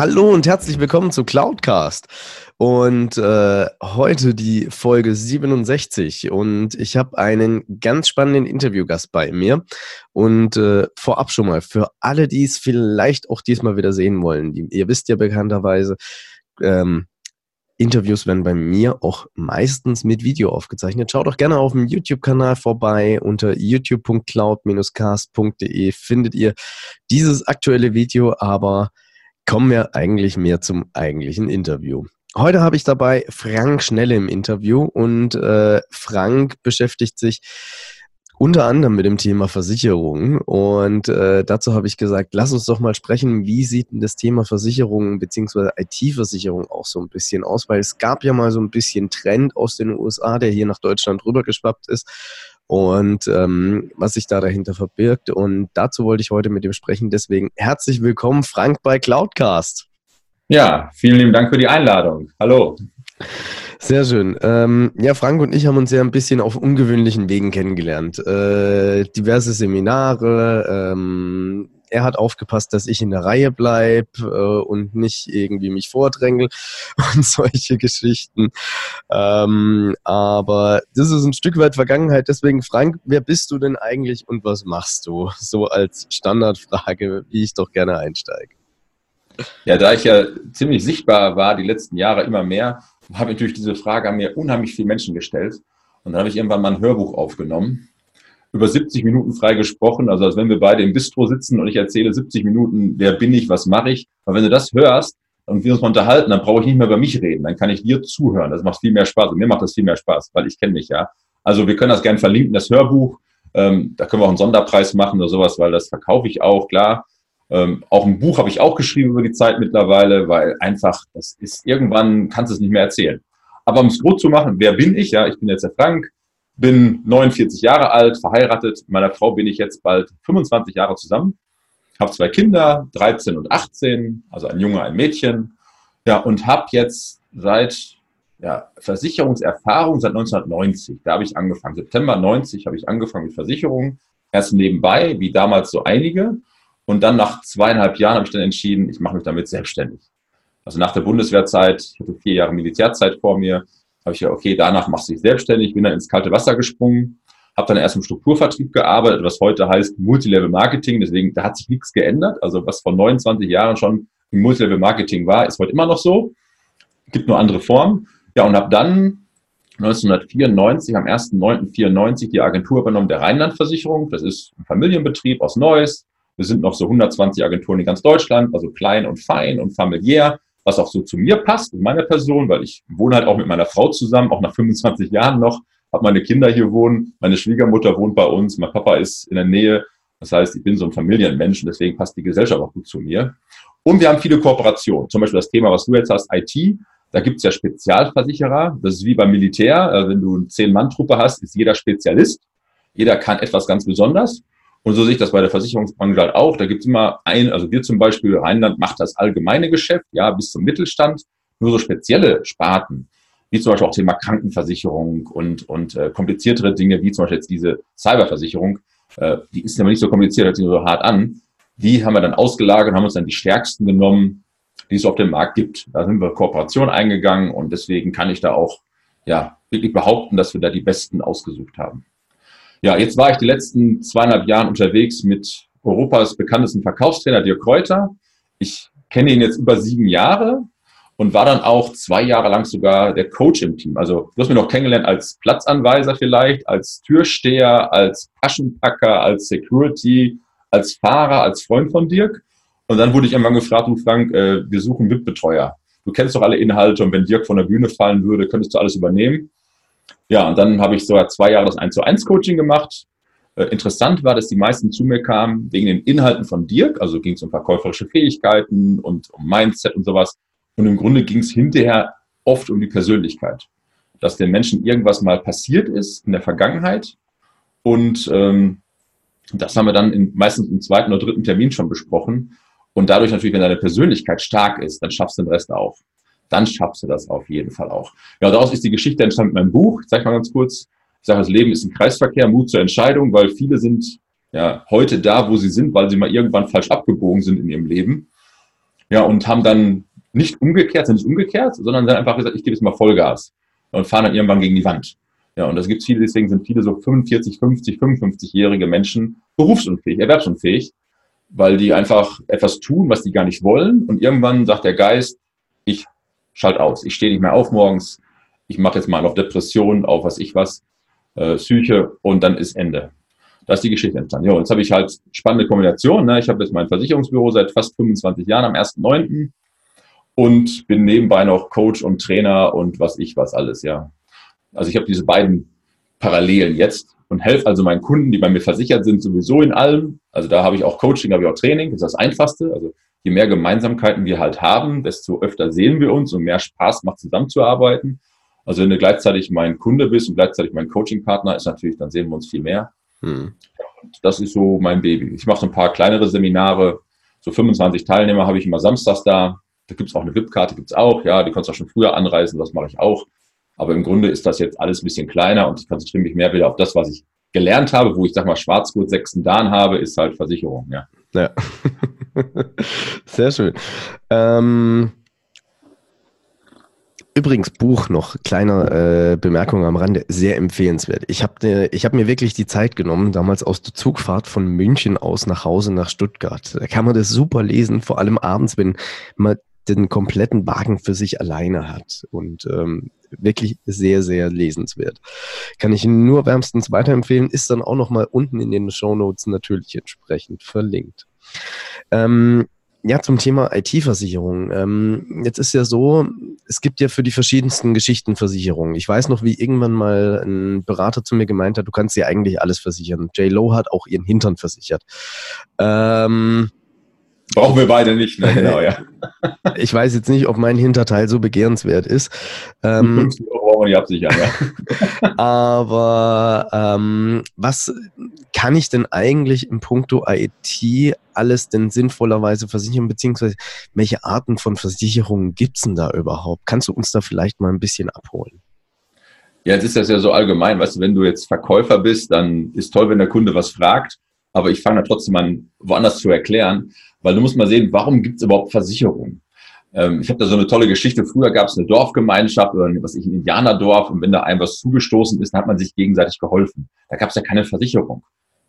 Hallo und herzlich willkommen zu Cloudcast. Und äh, heute die Folge 67. Und ich habe einen ganz spannenden Interviewgast bei mir. Und äh, vorab schon mal, für alle, die es vielleicht auch diesmal wieder sehen wollen, die, ihr wisst ja bekannterweise, ähm, Interviews werden bei mir auch meistens mit Video aufgezeichnet. Schaut doch gerne auf dem YouTube-Kanal vorbei. Unter youtube.cloud-cast.de findet ihr dieses aktuelle Video, aber kommen wir eigentlich mehr zum eigentlichen Interview. Heute habe ich dabei Frank Schnelle im Interview und äh, Frank beschäftigt sich unter anderem mit dem Thema Versicherung. Und äh, dazu habe ich gesagt, lass uns doch mal sprechen, wie sieht denn das Thema Versicherung bzw. IT-Versicherung auch so ein bisschen aus, weil es gab ja mal so ein bisschen Trend aus den USA, der hier nach Deutschland rübergeschwappt ist und ähm, was sich da dahinter verbirgt. Und dazu wollte ich heute mit ihm sprechen. Deswegen herzlich willkommen, Frank, bei Cloudcast. Ja, vielen lieben Dank für die Einladung. Hallo. Sehr schön. Ähm, ja, Frank und ich haben uns ja ein bisschen auf ungewöhnlichen Wegen kennengelernt. Äh, diverse Seminare, ähm, er hat aufgepasst, dass ich in der Reihe bleibe äh, und nicht irgendwie mich vordrängel und solche Geschichten. Ähm, aber das ist ein Stück weit Vergangenheit. Deswegen, Frank, wer bist du denn eigentlich und was machst du? So als Standardfrage, wie ich doch gerne einsteige. Ja, da ich ja ziemlich sichtbar war die letzten Jahre immer mehr, habe ich natürlich diese Frage an mir unheimlich viele Menschen gestellt. Und dann habe ich irgendwann mal ein Hörbuch aufgenommen über 70 Minuten frei gesprochen, also als wenn wir beide im Bistro sitzen und ich erzähle 70 Minuten, wer bin ich, was mache ich. Aber wenn du das hörst und wir uns mal unterhalten, dann brauche ich nicht mehr über mich reden, dann kann ich dir zuhören. Das macht viel mehr Spaß und mir macht das viel mehr Spaß, weil ich kenne mich ja. Also wir können das gerne verlinken, das Hörbuch. Ähm, da können wir auch einen Sonderpreis machen oder sowas, weil das verkaufe ich auch, klar. Ähm, auch ein Buch habe ich auch geschrieben über die Zeit mittlerweile, weil einfach, das ist irgendwann, kannst du es nicht mehr erzählen. Aber um es gut zu machen, wer bin ich? Ja, ich bin jetzt der Frank, bin 49 Jahre alt, verheiratet. Mit meiner Frau bin ich jetzt bald 25 Jahre zusammen. Habe zwei Kinder, 13 und 18, also ein Junge, ein Mädchen. Ja, und habe jetzt seit ja, Versicherungserfahrung seit 1990. Da habe ich angefangen. September 90 habe ich angefangen mit Versicherungen. Erst nebenbei, wie damals so einige. Und dann nach zweieinhalb Jahren habe ich dann entschieden, ich mache mich damit selbstständig. Also nach der Bundeswehrzeit, ich hatte vier Jahre Militärzeit vor mir, habe ich ja, okay, danach machst du dich selbstständig, bin dann ins kalte Wasser gesprungen, habe dann erst im Strukturvertrieb gearbeitet, was heute heißt Multilevel Marketing. Deswegen, da hat sich nichts geändert. Also was vor 29 Jahren schon im Multilevel Marketing war, ist heute immer noch so. Gibt nur andere Formen. Ja, und habe dann 1994, am 1.9.94 die Agentur übernommen der Rheinlandversicherung. Das ist ein Familienbetrieb aus Neuss. Wir sind noch so 120 Agenturen in ganz Deutschland, also klein und fein und familiär was auch so zu mir passt, in meiner Person, weil ich wohne halt auch mit meiner Frau zusammen, auch nach 25 Jahren noch, habe meine Kinder hier wohnen, meine Schwiegermutter wohnt bei uns, mein Papa ist in der Nähe. Das heißt, ich bin so ein Familienmensch und deswegen passt die Gesellschaft auch gut zu mir. Und wir haben viele Kooperationen. Zum Beispiel das Thema, was du jetzt hast, IT. Da gibt es ja Spezialversicherer. Das ist wie beim Militär. Äh, wenn du eine Zehn-Mann-Truppe hast, ist jeder Spezialist. Jeder kann etwas ganz besonders. Und so sehe ich das bei der Versicherungsbranche halt auch. Da gibt es immer ein, also wir zum Beispiel, Rheinland macht das allgemeine Geschäft, ja, bis zum Mittelstand. Nur so spezielle Sparten, wie zum Beispiel auch Thema Krankenversicherung und, und äh, kompliziertere Dinge, wie zum Beispiel jetzt diese Cyberversicherung, äh, die ist aber nicht so kompliziert, hört sich so hart an. Die haben wir dann ausgelagert und haben uns dann die stärksten genommen, die es auf dem Markt gibt. Da sind wir Kooperation eingegangen und deswegen kann ich da auch ja, wirklich behaupten, dass wir da die Besten ausgesucht haben. Ja, jetzt war ich die letzten zweieinhalb Jahre unterwegs mit Europas bekanntesten Verkaufstrainer Dirk Kräuter. Ich kenne ihn jetzt über sieben Jahre und war dann auch zwei Jahre lang sogar der Coach im Team. Also du hast mich noch kennengelernt als Platzanweiser vielleicht, als Türsteher, als Taschenpacker, als Security, als Fahrer, als Freund von Dirk. Und dann wurde ich irgendwann gefragt, du Frank, äh, wir suchen VIP-Betreuer. Du kennst doch alle Inhalte und wenn Dirk von der Bühne fallen würde, könntest du alles übernehmen. Ja, und dann habe ich sogar zwei Jahre das 1 zu 1 Coaching gemacht. Äh, interessant war, dass die meisten zu mir kamen wegen den Inhalten von Dirk, also ging es um verkäuferische Fähigkeiten und um Mindset und sowas. Und im Grunde ging es hinterher oft um die Persönlichkeit, dass den Menschen irgendwas mal passiert ist in der Vergangenheit und ähm, das haben wir dann in, meistens im zweiten oder dritten Termin schon besprochen. Und dadurch natürlich, wenn deine Persönlichkeit stark ist, dann schaffst du den Rest auch. Dann schaffst du das auf jeden Fall auch. Ja, daraus ist die Geschichte entstanden mit meinem Buch. Ich zeige mal ganz kurz. Ich sage, das Leben ist ein Kreisverkehr, Mut zur Entscheidung, weil viele sind ja heute da, wo sie sind, weil sie mal irgendwann falsch abgebogen sind in ihrem Leben. Ja, und haben dann nicht umgekehrt, sind nicht umgekehrt, sondern dann einfach gesagt, ich gebe jetzt mal Vollgas und fahren dann irgendwann gegen die Wand. Ja, und das gibt viele, deswegen sind viele so 45, 50, 55-jährige Menschen berufsunfähig, erwerbsunfähig, weil die einfach etwas tun, was die gar nicht wollen. Und irgendwann sagt der Geist, ich schalte aus, ich stehe nicht mehr auf morgens, ich mache jetzt mal auf Depression, auf was ich was, äh, Psyche und dann ist Ende. Da ist die Geschichte entstanden. Ja, jetzt habe ich halt spannende Kombination. Ne? Ich habe jetzt mein Versicherungsbüro seit fast 25 Jahren am 1.9. und bin nebenbei noch Coach und Trainer und was ich was alles, ja. Also ich habe diese beiden Parallelen jetzt und helfe also meinen Kunden, die bei mir versichert sind, sowieso in allem. Also da habe ich auch Coaching, habe ich auch Training, das ist das Einfachste. Also je mehr Gemeinsamkeiten wir halt haben, desto öfter sehen wir uns und mehr Spaß macht zusammenzuarbeiten. Also wenn du gleichzeitig mein Kunde bist und gleichzeitig mein Coaching-Partner, ist natürlich, dann sehen wir uns viel mehr. Hm. Und das ist so mein Baby. Ich mache so ein paar kleinere Seminare, so 25 Teilnehmer habe ich immer samstags da. Da gibt es auch eine VIP-Karte, gibt es auch, ja, die kannst du auch schon früher anreisen, das mache ich auch. Aber im Grunde ist das jetzt alles ein bisschen kleiner und ich konzentriere mich mehr wieder auf das, was ich gelernt habe, wo ich sag mal Schwarzgurt sechsten Dan habe, ist halt Versicherung, ja. Ja. Sehr schön. Ähm, übrigens, Buch noch, kleine äh, Bemerkung am Rande, sehr empfehlenswert. Ich habe ich hab mir wirklich die Zeit genommen, damals aus der Zugfahrt von München aus nach Hause nach Stuttgart. Da kann man das super lesen, vor allem abends, wenn man den kompletten Wagen für sich alleine hat. Und ähm, wirklich sehr, sehr lesenswert. Kann ich nur wärmstens weiterempfehlen, ist dann auch nochmal unten in den Show Notes natürlich entsprechend verlinkt. Ähm, ja, zum Thema IT-Versicherung. Ähm, jetzt ist ja so, es gibt ja für die verschiedensten Geschichten Versicherungen. Ich weiß noch, wie irgendwann mal ein Berater zu mir gemeint hat, du kannst ja eigentlich alles versichern. J. Lo hat auch ihren Hintern versichert. Ähm, Brauchen wir beide nicht, ne? genau, ja. ich weiß jetzt nicht, ob mein Hinterteil so begehrenswert ist. Ähm, 50 Euro brauchen wir nicht absichern, ja. aber ähm, was kann ich denn eigentlich im Punkto IT alles denn sinnvollerweise versichern, beziehungsweise welche Arten von Versicherungen gibt es denn da überhaupt? Kannst du uns da vielleicht mal ein bisschen abholen? Ja, jetzt ist das ja so allgemein, weißt du, wenn du jetzt Verkäufer bist, dann ist toll, wenn der Kunde was fragt, aber ich fange da trotzdem an, woanders zu erklären. Weil du musst mal sehen, warum gibt es überhaupt Versicherungen? Ähm, ich habe da so eine tolle Geschichte. Früher gab es eine Dorfgemeinschaft oder was ich, ein Indianerdorf und wenn da einem was zugestoßen ist, dann hat man sich gegenseitig geholfen. Da gab es ja keine Versicherung.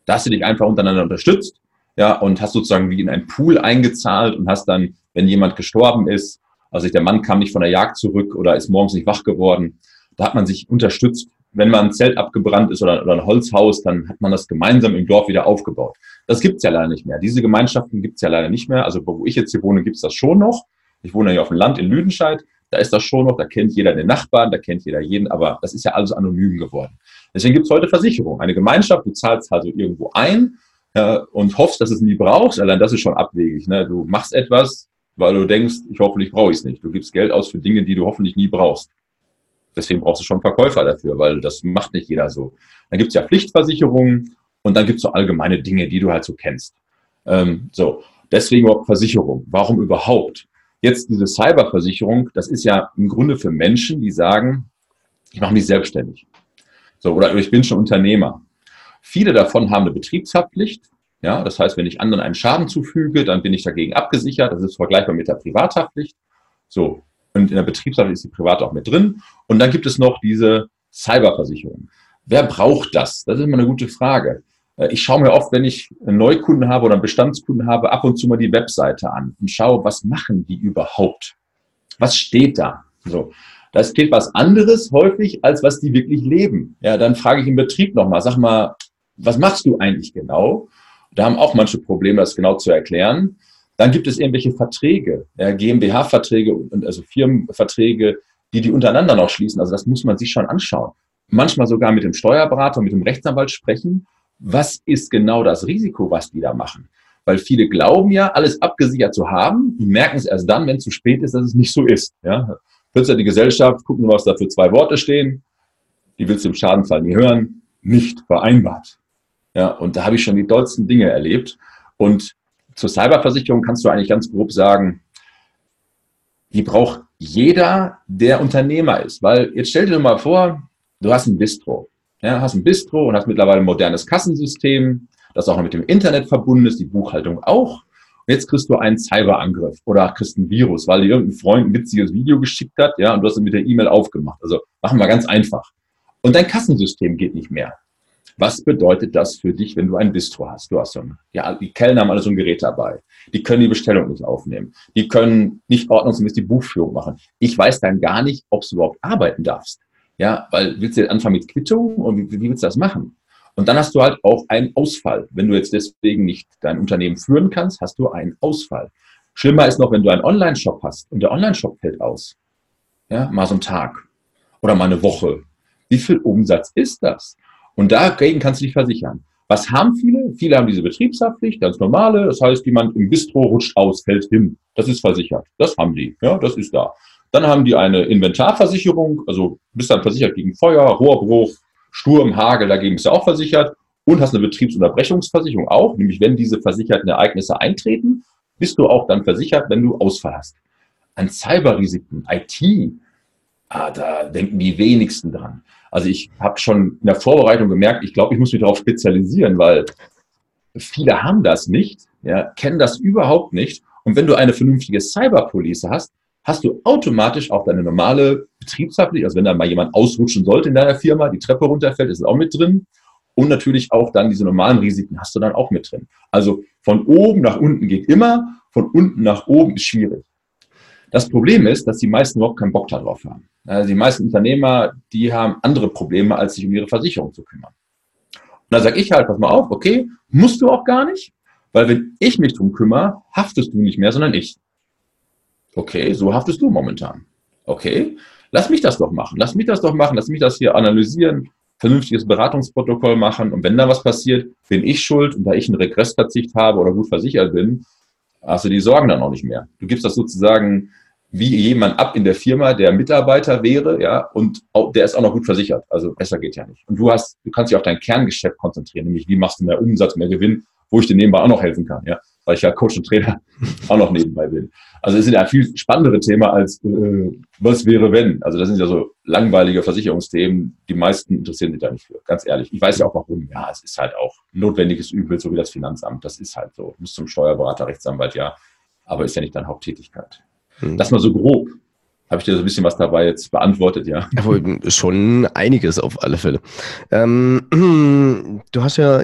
Da hast du dich einfach untereinander unterstützt, ja, und hast sozusagen wie in einen Pool eingezahlt und hast dann, wenn jemand gestorben ist, also der Mann kam nicht von der Jagd zurück oder ist morgens nicht wach geworden, da hat man sich unterstützt wenn mal ein Zelt abgebrannt ist oder, oder ein Holzhaus, dann hat man das gemeinsam im Dorf wieder aufgebaut. Das gibt's ja leider nicht mehr. Diese Gemeinschaften gibt's ja leider nicht mehr. Also wo ich jetzt hier wohne, gibt's das schon noch. Ich wohne hier auf dem Land in Lüdenscheid. Da ist das schon noch, da kennt jeder den Nachbarn, da kennt jeder jeden, aber das ist ja alles anonym geworden. Deswegen gibt's heute Versicherung. Eine Gemeinschaft, du zahlst also irgendwo ein äh, und hoffst, dass es nie brauchst. Allein das ist schon abwegig. Ne? Du machst etwas, weil du denkst, ich hoffentlich brauche ich es nicht. Du gibst Geld aus für Dinge, die du hoffentlich nie brauchst. Deswegen brauchst du schon Verkäufer dafür, weil das macht nicht jeder so. Dann gibt's ja Pflichtversicherungen und dann gibt's so allgemeine Dinge, die du halt so kennst. Ähm, so, deswegen überhaupt Versicherung. Warum überhaupt? Jetzt diese Cyberversicherung, das ist ja im Grunde für Menschen, die sagen, ich mache mich selbstständig. So, oder ich bin schon Unternehmer. Viele davon haben eine Betriebshaftpflicht. Ja, das heißt, wenn ich anderen einen Schaden zufüge, dann bin ich dagegen abgesichert. Das ist vergleichbar mit der Privathaftpflicht. So, und in der Betriebshaft ist die Privat auch mit drin. Und dann gibt es noch diese Cyberversicherung. Wer braucht das? Das ist immer eine gute Frage. Äh, ich schaue mir oft, wenn ich einen Neukunden habe oder einen Bestandskunden habe, ab und zu mal die Webseite an und schaue, was machen die überhaupt? Was steht da? So. Da steht was anderes häufig, als was die wirklich leben. Ja, dann frage ich im Betrieb nochmal, sag mal, was machst du eigentlich genau? Da haben auch manche Probleme, das genau zu erklären. Dann gibt es irgendwelche Verträge, ja, GmbH-Verträge und also Firmenverträge, die die untereinander noch schließen. Also das muss man sich schon anschauen. Manchmal sogar mit dem Steuerberater, mit dem Rechtsanwalt sprechen, was ist genau das Risiko, was die da machen? Weil viele glauben ja, alles abgesichert zu haben, merken es erst dann, wenn es zu spät ist, dass es nicht so ist. Ja? Plötzlich die Gesellschaft, gucken, was da für zwei Worte stehen, die willst du im Schadenfall nie hören, nicht vereinbart. Ja, und da habe ich schon die dollsten Dinge erlebt. Und zur Cyberversicherung kannst du eigentlich ganz grob sagen, die braucht jeder, der Unternehmer ist. Weil jetzt stell dir mal vor, du hast ein Bistro. Ja, hast ein Bistro und hast mittlerweile ein modernes Kassensystem, das auch noch mit dem Internet verbunden ist, die Buchhaltung auch. Und jetzt kriegst du einen Cyberangriff oder kriegst ein Virus, weil dir irgendein Freund ein witziges Video geschickt hat, ja, und du hast es mit der E-Mail aufgemacht. Also machen wir ganz einfach. Und dein Kassensystem geht nicht mehr. Was bedeutet das für dich, wenn du ein Bistro hast? Du hast so ein, ja, die Kellner haben alle so ein Gerät dabei. Die können die Bestellung nicht aufnehmen. Die können nicht ordnungsgemäß die Buchführung machen. Ich weiß dann gar nicht, ob du überhaupt arbeiten darfst. Ja, weil willst du jetzt anfangen mit Quittung und wie, wie willst du das machen? Und dann hast du halt auch einen Ausfall. Wenn du jetzt deswegen nicht dein Unternehmen führen kannst, hast du einen Ausfall. Schlimmer ist noch, wenn du einen Online-Shop hast und der Online-Shop fällt aus. Ja, mal so ein Tag oder mal eine Woche. Wie viel Umsatz ist das? Und dagegen kannst du dich versichern. Was haben viele? Viele haben diese Betriebshaftpflicht, ganz normale. Das heißt, jemand im Bistro rutscht aus, fällt hin. Das ist versichert. Das haben die. Ja, das ist da. Dann haben die eine Inventarversicherung, also bist dann versichert gegen Feuer, Rohrbruch, Sturm, Hagel, dagegen bist du auch versichert. Und hast eine Betriebsunterbrechungsversicherung auch, nämlich wenn diese versicherten Ereignisse eintreten, bist du auch dann versichert, wenn du Ausfall hast. An Cyberrisiken, IT, ah, da denken die wenigsten dran. Also ich habe schon in der Vorbereitung gemerkt, ich glaube, ich muss mich darauf spezialisieren, weil viele haben das nicht, ja, kennen das überhaupt nicht. Und wenn du eine vernünftige Cyberpolice hast, hast du automatisch auch deine normale Betriebshaftpflicht. Also wenn da mal jemand ausrutschen sollte in deiner Firma, die Treppe runterfällt, ist es auch mit drin. Und natürlich auch dann diese normalen Risiken hast du dann auch mit drin. Also von oben nach unten geht immer, von unten nach oben ist schwierig. Das Problem ist, dass die meisten überhaupt keinen Bock darauf haben. Also die meisten Unternehmer, die haben andere Probleme, als sich um ihre Versicherung zu kümmern. Und da sage ich halt, pass mal auf, okay, musst du auch gar nicht, weil wenn ich mich drum kümmere, haftest du nicht mehr, sondern ich. Okay, so haftest du momentan. Okay, lass mich das doch machen. Lass mich das doch machen. Lass mich das hier analysieren, vernünftiges Beratungsprotokoll machen. Und wenn da was passiert, bin ich schuld. Und da ich einen Regressverzicht habe oder gut versichert bin, hast du die Sorgen dann auch nicht mehr. Du gibst das sozusagen wie jemand ab in der Firma, der Mitarbeiter wäre, ja, und auch, der ist auch noch gut versichert. Also besser geht ja nicht. Und du hast, du kannst dich auf dein Kerngeschäft konzentrieren, nämlich wie machst du mehr Umsatz, mehr Gewinn, wo ich dir nebenbei auch noch helfen kann, ja, weil ich ja Coach und Trainer auch noch nebenbei bin. Also es sind ja viel spannendere Themen als äh, was wäre wenn. Also das sind ja so langweilige Versicherungsthemen. Die meisten interessieren sich da nicht für. Ganz ehrlich. Ich weiß ja auch warum. Ja, es ist halt auch notwendiges Übel, so wie das Finanzamt. Das ist halt so. Du musst zum Steuerberater, Rechtsanwalt, ja. Aber ist ja nicht deine Haupttätigkeit. Mhm. Das mal so grob. Habe ich dir so ein bisschen was dabei jetzt beantwortet, ja? Schon einiges auf alle Fälle. Ähm, du hast ja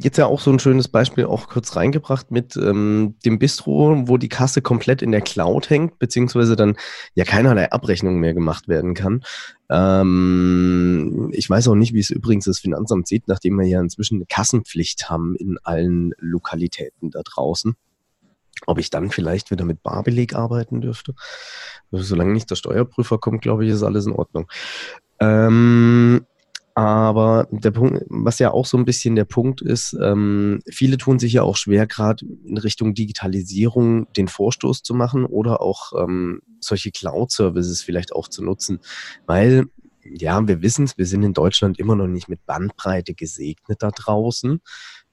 jetzt ja auch so ein schönes Beispiel auch kurz reingebracht mit ähm, dem Bistro, wo die Kasse komplett in der Cloud hängt, beziehungsweise dann ja keinerlei Abrechnung mehr gemacht werden kann. Ähm, ich weiß auch nicht, wie es übrigens das Finanzamt sieht, nachdem wir ja inzwischen eine Kassenpflicht haben in allen Lokalitäten da draußen ob ich dann vielleicht wieder mit Barbeleg arbeiten dürfte. Also, solange nicht der Steuerprüfer kommt, glaube ich, ist alles in Ordnung. Ähm, aber der Punkt, was ja auch so ein bisschen der Punkt ist, ähm, viele tun sich ja auch schwer, gerade in Richtung Digitalisierung den Vorstoß zu machen oder auch ähm, solche Cloud-Services vielleicht auch zu nutzen, weil ja, wir wissen es, wir sind in Deutschland immer noch nicht mit Bandbreite gesegnet da draußen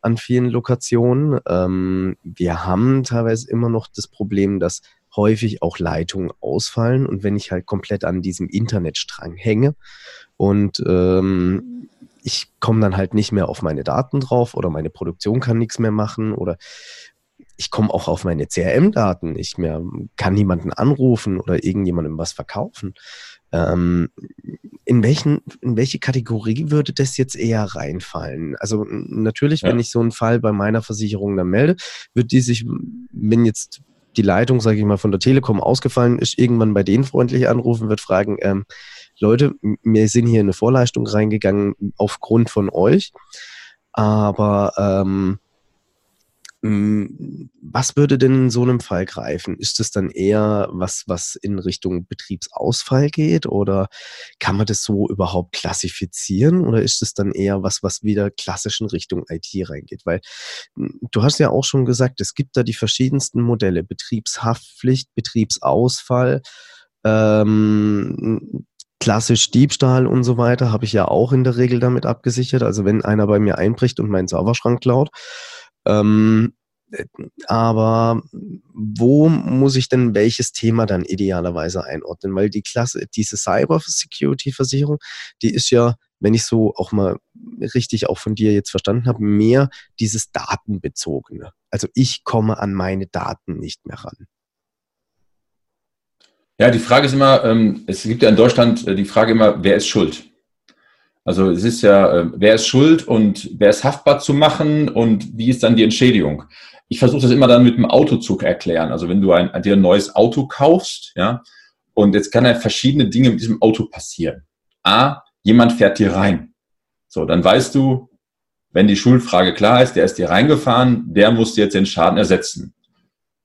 an vielen Lokationen. Ähm, wir haben teilweise immer noch das Problem, dass häufig auch Leitungen ausfallen und wenn ich halt komplett an diesem Internetstrang hänge und ähm, ich komme dann halt nicht mehr auf meine Daten drauf oder meine Produktion kann nichts mehr machen oder ich komme auch auf meine CRM-Daten nicht mehr, kann niemanden anrufen oder irgendjemandem was verkaufen. Ähm, in, welchen, in welche Kategorie würde das jetzt eher reinfallen? Also natürlich, ja. wenn ich so einen Fall bei meiner Versicherung dann melde, wird die sich, wenn jetzt die Leitung, sage ich mal, von der Telekom ausgefallen ist, irgendwann bei denen freundlich anrufen, wird fragen, ähm, Leute, wir sind hier in eine Vorleistung reingegangen aufgrund von euch, aber ähm, hm, was würde denn in so einem Fall greifen? Ist es dann eher was, was in Richtung Betriebsausfall geht oder kann man das so überhaupt klassifizieren oder ist es dann eher was, was wieder klassisch in Richtung IT reingeht? Weil hm, du hast ja auch schon gesagt, es gibt da die verschiedensten Modelle, Betriebshaftpflicht, Betriebsausfall, ähm, klassisch Diebstahl und so weiter habe ich ja auch in der Regel damit abgesichert. Also wenn einer bei mir einbricht und meinen Serverschrank klaut. Ähm, aber wo muss ich denn welches Thema dann idealerweise einordnen? Weil die Klasse, diese Cyber Security Versicherung, die ist ja, wenn ich so auch mal richtig auch von dir jetzt verstanden habe, mehr dieses Datenbezogene. Also ich komme an meine Daten nicht mehr ran. Ja, die Frage ist immer, ähm, es gibt ja in Deutschland äh, die Frage immer, wer ist schuld? Also es ist ja, äh, wer ist schuld und wer ist haftbar zu machen und wie ist dann die Entschädigung? Ich versuche das immer dann mit dem Autozug erklären. Also wenn du ein, dir ein neues Auto kaufst, ja, und jetzt kann ja verschiedene Dinge mit diesem Auto passieren. A, jemand fährt dir rein. So, dann weißt du, wenn die Schuldfrage klar ist, der ist dir reingefahren, der muss dir jetzt den Schaden ersetzen.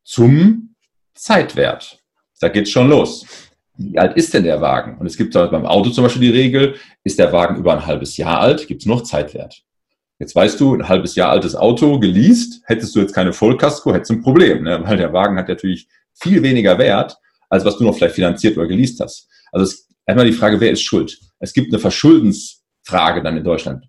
Zum Zeitwert. Da geht's schon los. Wie alt ist denn der Wagen? Und es gibt beim Auto zum Beispiel die Regel, ist der Wagen über ein halbes Jahr alt, gibt's noch Zeitwert. Jetzt weißt du, ein halbes Jahr altes Auto geleast, hättest du jetzt keine Vollkasko, hättest du ein Problem, ne? weil der Wagen hat natürlich viel weniger Wert, als was du noch vielleicht finanziert oder geleast hast. Also es, einmal die Frage, wer ist schuld? Es gibt eine Verschuldensfrage dann in Deutschland.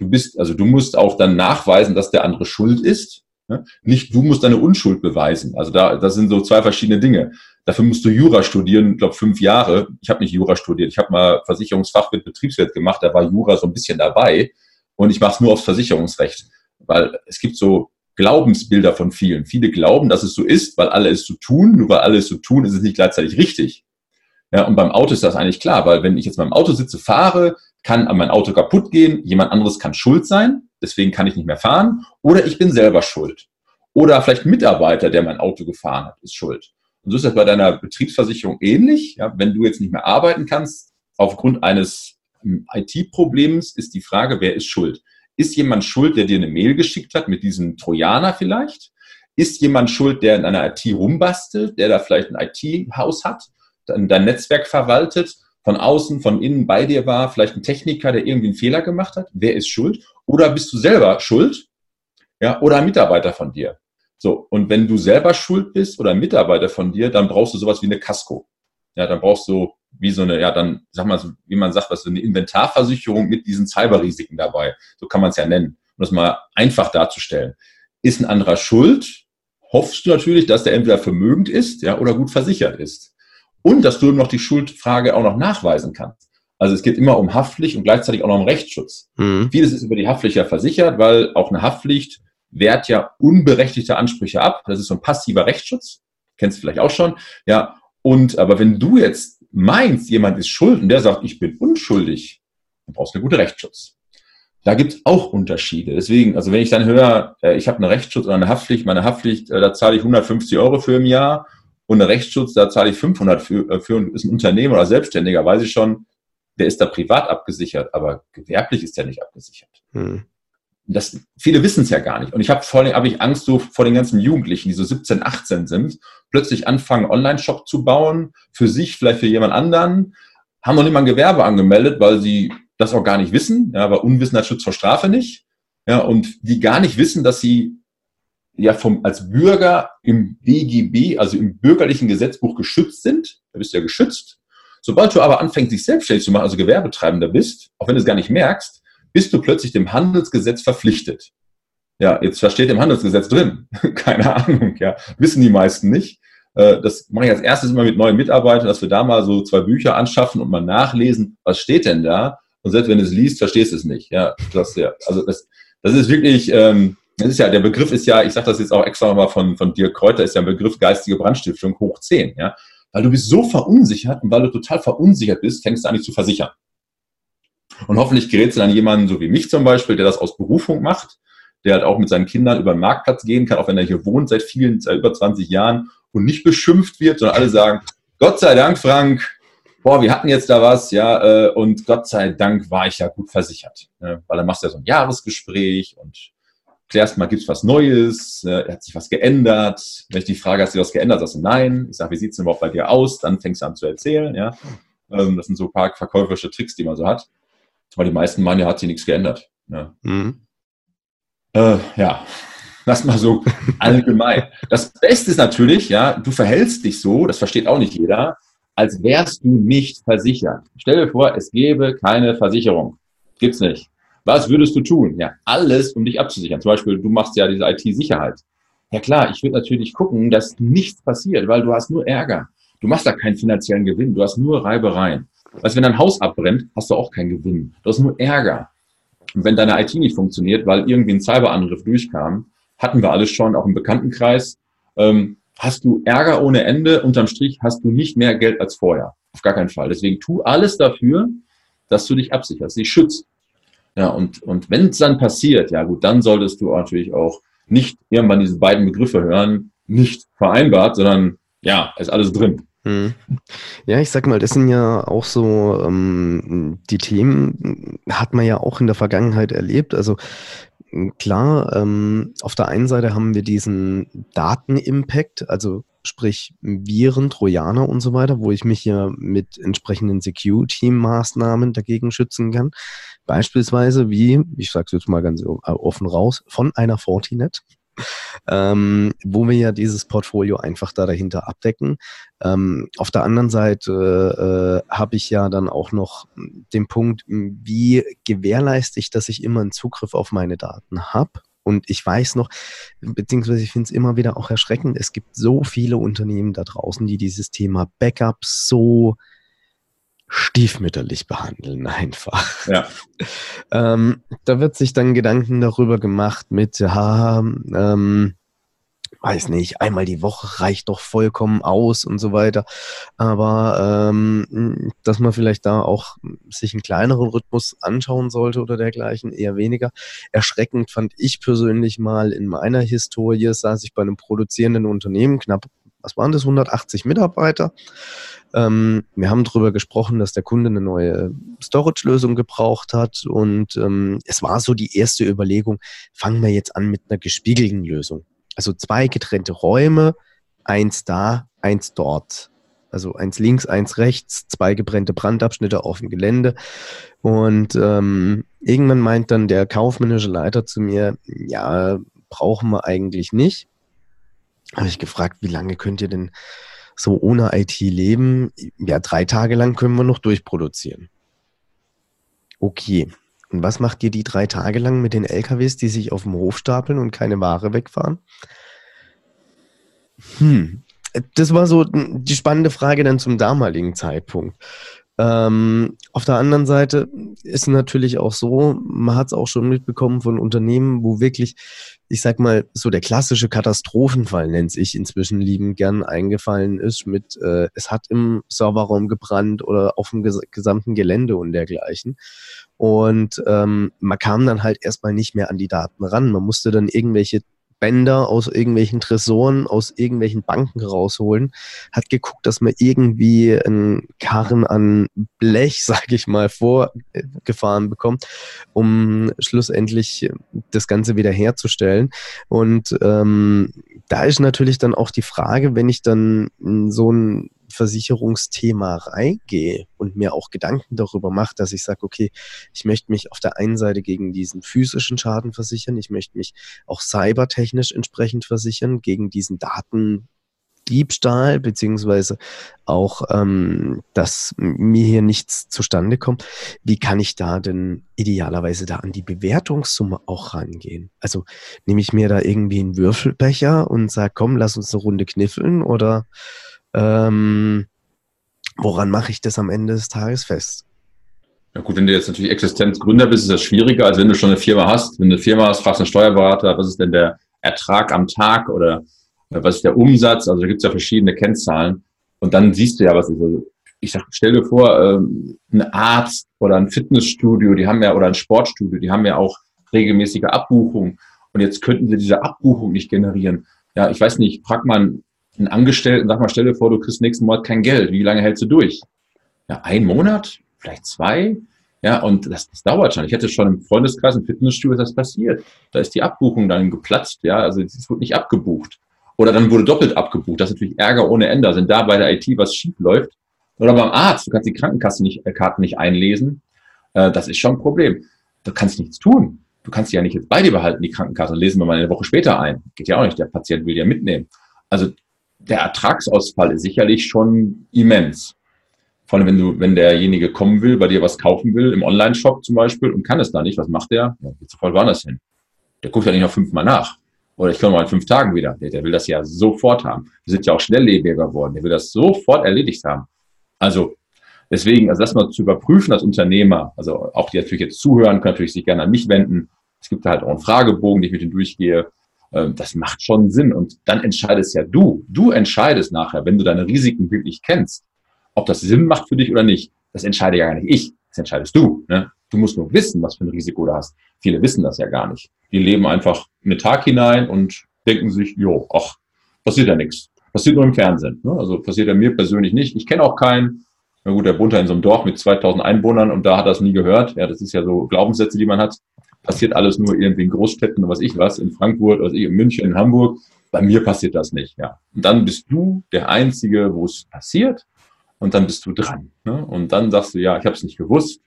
Du bist, also du musst auch dann nachweisen, dass der andere schuld ist. Ne? Nicht du musst deine Unschuld beweisen. Also da, das sind so zwei verschiedene Dinge. Dafür musst du Jura studieren, ich glaube fünf Jahre. Ich habe nicht Jura studiert, ich habe mal Versicherungsfach mit Betriebswirt gemacht, da war Jura so ein bisschen dabei und ich mache es nur aufs Versicherungsrecht, weil es gibt so Glaubensbilder von vielen. Viele glauben, dass es so ist, weil alle es so tun, nur weil alle es so tun, ist es nicht gleichzeitig richtig. Ja, und beim Auto ist das eigentlich klar, weil wenn ich jetzt beim Auto sitze, fahre, kann mein Auto kaputt gehen, jemand anderes kann schuld sein, deswegen kann ich nicht mehr fahren, oder ich bin selber schuld. Oder vielleicht ein Mitarbeiter, der mein Auto gefahren hat, ist schuld. Und so ist das bei deiner Betriebsversicherung ähnlich. Ja, wenn du jetzt nicht mehr arbeiten kannst, aufgrund eines hm, IT-Problems, ist die Frage, wer ist schuld? Ist jemand schuld, der dir eine Mail geschickt hat mit diesem Trojaner vielleicht? Ist jemand schuld, der in einer IT rumbastelt, der da vielleicht ein IT-Haus hat, dein Netzwerk verwaltet, von außen, von innen bei dir war, vielleicht ein Techniker, der irgendwie einen Fehler gemacht hat? Wer ist schuld? Oder bist du selber schuld? Ja, oder ein Mitarbeiter von dir? So, und wenn du selber schuld bist oder ein Mitarbeiter von dir, dann brauchst du sowas wie eine Casco. Ja, dann brauchst du wie so eine, ja, dann, sag mal, wie man sagt, was so eine Inventarversicherung mit diesen Cyberrisiken dabei. So kann man es ja nennen. Um das mal einfach darzustellen. Ist ein anderer schuld? Hoffst du natürlich, dass der entweder vermögend ist, ja, oder gut versichert ist. Und dass du noch die Schuldfrage auch noch nachweisen kannst. Also es geht immer um Haftpflicht und gleichzeitig auch noch um Rechtsschutz. Mhm. Vieles ist über die Haftpflicht ja versichert, weil auch eine Haftpflicht wehrt ja unberechtigte Ansprüche ab. Das ist so ein passiver Rechtsschutz. Kennst du vielleicht auch schon. Ja. Und, aber wenn du jetzt meinst, jemand ist schuld und der sagt, ich bin unschuldig, dann brauchst du einen guten Rechtsschutz. Da gibt es auch Unterschiede. Deswegen, also wenn ich dann höre, äh, ich habe einen Rechtsschutz oder eine Haftpflicht, meine Haftpflicht, äh, da zahle ich 150 Euro für im Jahr und einen Rechtsschutz, da zahle ich 500 für, äh, für ist ein Unternehmer oder Selbstständiger, weiß ich schon, der ist da privat abgesichert, aber gewerblich ist der nicht abgesichert. Hm das, viele wissen es ja gar nicht. Und ich habe vor allem hab ich Angst so vor den ganzen Jugendlichen, die so 17, 18 sind, plötzlich anfangen, Online-Shop zu bauen, für sich, vielleicht für jemand anderen, haben noch nicht mal ein Gewerbe angemeldet, weil sie das auch gar nicht wissen, ja, aber Unwissenheit schützt vor Strafe nicht, ja, und die gar nicht wissen, dass sie ja vom, als Bürger im BGB, also im bürgerlichen Gesetzbuch geschützt sind, da bist du ja geschützt. Sobald du aber anfängst, dich selbstständig zu machen, also Gewerbetreibender bist, auch wenn du es gar nicht merkst, bist du plötzlich dem Handelsgesetz verpflichtet. Ja, jetzt was steht im Handelsgesetz drin? Keine Ahnung, ja. Wissen die meisten nicht. Äh, das mache ich als erstes immer mit neuen Mitarbeitern, dass wir da mal so zwei Bücher anschaffen und mal nachlesen, was steht denn da? Und selbst wenn du es liest, verstehst du es nicht. Ja, das, ja. Also das, das ist wirklich, ähm, das ist ja, der Begriff ist ja, ich sage das jetzt auch extra nochmal von, von Dirk Kräuter, ist ja ein Begriff geistige Brandstiftung hoch 10, ja. Weil du bist so verunsichert und weil du total verunsichert bist, fängst du an, dich zu versichern. Und hoffentlich gerätst du dann jemanden, so wie mich zum Beispiel, der das aus Berufung macht, der halt auch mit seinen Kindern über den Marktplatz gehen kann, auch wenn er hier wohnt seit vielen, seit über 20 Jahren und nicht beschimpft wird, sondern alle sagen, Gott sei Dank, Frank, boah, wir hatten jetzt da was, ja, äh, und Gott sei Dank war ich ja gut versichert. Ne? Weil dann machst du ja so ein Jahresgespräch und klärst mal, gibt es was Neues, äh, hat sich was geändert. Wenn ich die Frage, hast du was geändert, sagst du nein. Ich sage, wie sieht es denn überhaupt bei dir aus? Dann fängst du an zu erzählen. Ja? Ähm, das sind so ein paar verkäuferische Tricks, die man so hat. Weil die meisten meinen, ja, hat sich nichts geändert. Ja, mhm. äh, ja. das mal so allgemein. Das Beste ist natürlich, ja, du verhältst dich so, das versteht auch nicht jeder, als wärst du nicht versichert. Stell dir vor, es gäbe keine Versicherung. Gibt's nicht. Was würdest du tun? Ja, alles, um dich abzusichern. Zum Beispiel, du machst ja diese IT-Sicherheit. Ja klar, ich würde natürlich gucken, dass nichts passiert, weil du hast nur Ärger. Du machst da keinen finanziellen Gewinn, du hast nur Reibereien. Weißt, wenn dein Haus abbrennt, hast du auch keinen Gewinn. Du hast nur Ärger. Und wenn deine IT nicht funktioniert, weil irgendwie ein Cyberangriff durchkam, hatten wir alles schon, auch im Bekanntenkreis, ähm, hast du Ärger ohne Ende. Unterm Strich hast du nicht mehr Geld als vorher. Auf gar keinen Fall. Deswegen tu alles dafür, dass du dich absicherst, dich schützt. Ja, und, und wenn es dann passiert, ja gut, dann solltest du natürlich auch nicht irgendwann diese beiden Begriffe hören, nicht vereinbart, sondern ja, ist alles drin. Ja, ich sag mal, das sind ja auch so ähm, die Themen, hat man ja auch in der Vergangenheit erlebt. Also klar, ähm, auf der einen Seite haben wir diesen Datenimpact, also sprich Viren, Trojaner und so weiter, wo ich mich ja mit entsprechenden Security-Maßnahmen dagegen schützen kann. Beispielsweise wie, ich sage es jetzt mal ganz offen raus, von einer Fortinet ähm, wo wir ja dieses Portfolio einfach da dahinter abdecken. Ähm, auf der anderen Seite äh, habe ich ja dann auch noch den Punkt, wie gewährleiste ich, dass ich immer einen Zugriff auf meine Daten habe. Und ich weiß noch, beziehungsweise ich finde es immer wieder auch erschreckend, es gibt so viele Unternehmen da draußen, die dieses Thema Backup so stiefmütterlich behandeln einfach. Ja. ähm, da wird sich dann Gedanken darüber gemacht mit, ja, ähm, weiß nicht, einmal die Woche reicht doch vollkommen aus und so weiter. Aber ähm, dass man vielleicht da auch sich einen kleineren Rhythmus anschauen sollte oder dergleichen, eher weniger. Erschreckend fand ich persönlich mal in meiner Historie, saß ich bei einem produzierenden Unternehmen, knapp, was waren das, 180 Mitarbeiter. Ähm, wir haben darüber gesprochen, dass der Kunde eine neue Storage-Lösung gebraucht hat und ähm, es war so die erste Überlegung, fangen wir jetzt an mit einer gespiegelten Lösung. Also zwei getrennte Räume, eins da, eins dort. Also eins links, eins rechts, zwei gebrennte Brandabschnitte auf dem Gelände. Und ähm, irgendwann meint dann der kaufmännische Leiter zu mir, ja, brauchen wir eigentlich nicht. Habe ich gefragt, wie lange könnt ihr denn so ohne IT leben, ja, drei Tage lang können wir noch durchproduzieren. Okay. Und was macht ihr die drei Tage lang mit den LKWs, die sich auf dem Hof stapeln und keine Ware wegfahren? Hm. Das war so die spannende Frage dann zum damaligen Zeitpunkt. Ähm, auf der anderen Seite ist natürlich auch so, man hat es auch schon mitbekommen von Unternehmen, wo wirklich, ich sag mal, so der klassische Katastrophenfall, nennt ich inzwischen lieben gern, eingefallen ist mit, äh, es hat im Serverraum gebrannt oder auf dem ges gesamten Gelände und dergleichen. Und ähm, man kam dann halt erstmal nicht mehr an die Daten ran. Man musste dann irgendwelche Bänder aus irgendwelchen Tresoren, aus irgendwelchen Banken rausholen, hat geguckt, dass man irgendwie einen Karren an Blech, sag ich mal, vorgefahren bekommt, um schlussendlich das Ganze wieder herzustellen. Und ähm, da ist natürlich dann auch die Frage, wenn ich dann so ein Versicherungsthema reingehe und mir auch Gedanken darüber mache, dass ich sage, okay, ich möchte mich auf der einen Seite gegen diesen physischen Schaden versichern, ich möchte mich auch cybertechnisch entsprechend versichern, gegen diesen Datendiebstahl, beziehungsweise auch, ähm, dass mir hier nichts zustande kommt. Wie kann ich da denn idealerweise da an die Bewertungssumme auch rangehen? Also nehme ich mir da irgendwie einen Würfelbecher und sage, komm, lass uns eine Runde kniffeln oder ähm, woran mache ich das am Ende des Tages fest? Ja gut, wenn du jetzt natürlich Existenzgründer bist, ist das schwieriger, als wenn du schon eine Firma hast. Wenn du eine Firma hast, fragst einen Steuerberater, was ist denn der Ertrag am Tag oder was ist der Umsatz? Also da gibt es ja verschiedene Kennzahlen. Und dann siehst du ja, was ist. Also ich sag, stell dir vor, ähm, ein Arzt oder ein Fitnessstudio, die haben ja, oder ein Sportstudio, die haben ja auch regelmäßige Abbuchungen. Und jetzt könnten sie diese Abbuchung nicht generieren. Ja, ich weiß nicht, frag mal einen Angestellten, sag mal, stell dir vor, du kriegst nächsten Monat kein Geld. Wie lange hältst du durch? Ja, ein Monat? Vielleicht zwei? Ja, und das, das dauert schon. Ich hatte schon im Freundeskreis, im Fitnessstudio das passiert. Da ist die Abbuchung dann geplatzt, ja, also es wurde nicht abgebucht. Oder dann wurde doppelt abgebucht. Das ist natürlich Ärger ohne Ende. Wenn da bei der IT was schief läuft. Oder beim Arzt, du kannst die Krankenkasse nicht, äh, Karten nicht einlesen. Äh, das ist schon ein Problem. Du kannst nichts tun. Du kannst die ja nicht jetzt bei dir behalten, die Krankenkasse, und lesen wir mal eine Woche später ein. Geht ja auch nicht. Der Patient will ja mitnehmen. Also der Ertragsausfall ist sicherlich schon immens. Vor allem, wenn du, wenn derjenige kommen will, bei dir was kaufen will, im Online-Shop zum Beispiel, und kann es da nicht, was macht der? Ja, geht sofort woanders hin. Der guckt ja nicht noch fünfmal nach. Oder ich komme mal in fünf Tagen wieder. Der, der will das ja sofort haben. Wir sind ja auch schnelllebiger geworden. Der will das sofort erledigt haben. Also, deswegen, also das mal zu überprüfen als Unternehmer, also auch die natürlich jetzt zuhören, können natürlich sich gerne an mich wenden. Es gibt halt auch einen Fragebogen, den ich mit denen durchgehe. Ähm, das macht schon Sinn. Und dann entscheidest ja du. Du entscheidest nachher, wenn du deine Risiken wirklich kennst ob das Sinn macht für dich oder nicht, das entscheide ja gar nicht ich. Das entscheidest du. Ne? Du musst nur wissen, was für ein Risiko du hast. Viele wissen das ja gar nicht. Die leben einfach in den Tag hinein und denken sich, jo, ach, passiert ja nichts. Passiert nur im Fernsehen. Ne? Also passiert ja mir persönlich nicht. Ich kenne auch keinen. Na gut, der wohnt in so einem Dorf mit 2000 Einwohnern und da hat er es nie gehört. Ja, das ist ja so Glaubenssätze, die man hat. Passiert alles nur irgendwie in Großstädten was ich was, in Frankfurt, was ich, in München, in Hamburg. Bei mir passiert das nicht, ja. Und dann bist du der Einzige, wo es passiert und dann bist du dran. Ne? Und dann sagst du, ja, ich habe es nicht gewusst.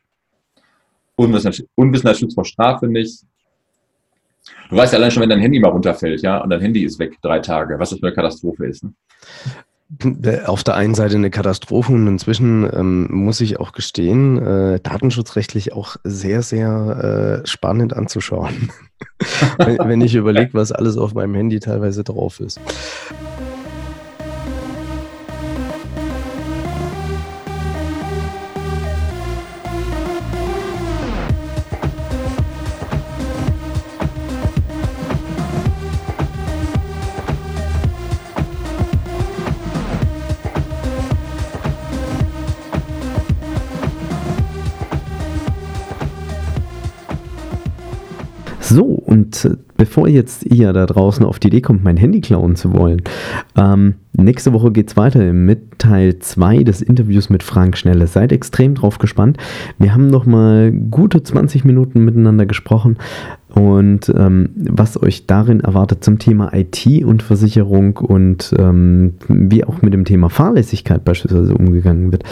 Unwissenheitsschutz vor Strafe nicht. Du weißt ja allein schon, wenn dein Handy mal runterfällt, ja, und dein Handy ist weg drei Tage, was das für eine Katastrophe ist. Ne? Auf der einen Seite eine Katastrophe und inzwischen ähm, muss ich auch gestehen, äh, datenschutzrechtlich auch sehr, sehr äh, spannend anzuschauen. wenn, wenn ich überlege, was alles auf meinem Handy teilweise drauf ist. Und äh, bevor jetzt ihr da draußen auf die Idee kommt, mein Handy klauen zu wollen, ähm, nächste Woche geht es weiter mit Teil 2 des Interviews mit Frank Schnelle. Seid extrem drauf gespannt. Wir haben noch mal gute 20 Minuten miteinander gesprochen und ähm, was euch darin erwartet zum Thema IT und Versicherung und ähm, wie auch mit dem Thema Fahrlässigkeit beispielsweise umgegangen wird,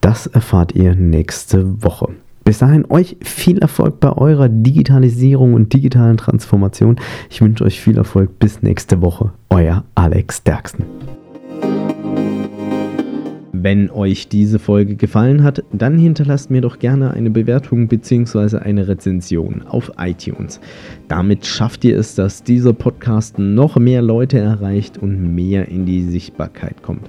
das erfahrt ihr nächste Woche. Bis dahin euch viel Erfolg bei eurer Digitalisierung und digitalen Transformation. Ich wünsche euch viel Erfolg. Bis nächste Woche. Euer Alex Derksen. Wenn euch diese Folge gefallen hat, dann hinterlasst mir doch gerne eine Bewertung bzw. eine Rezension auf iTunes. Damit schafft ihr es, dass dieser Podcast noch mehr Leute erreicht und mehr in die Sichtbarkeit kommt.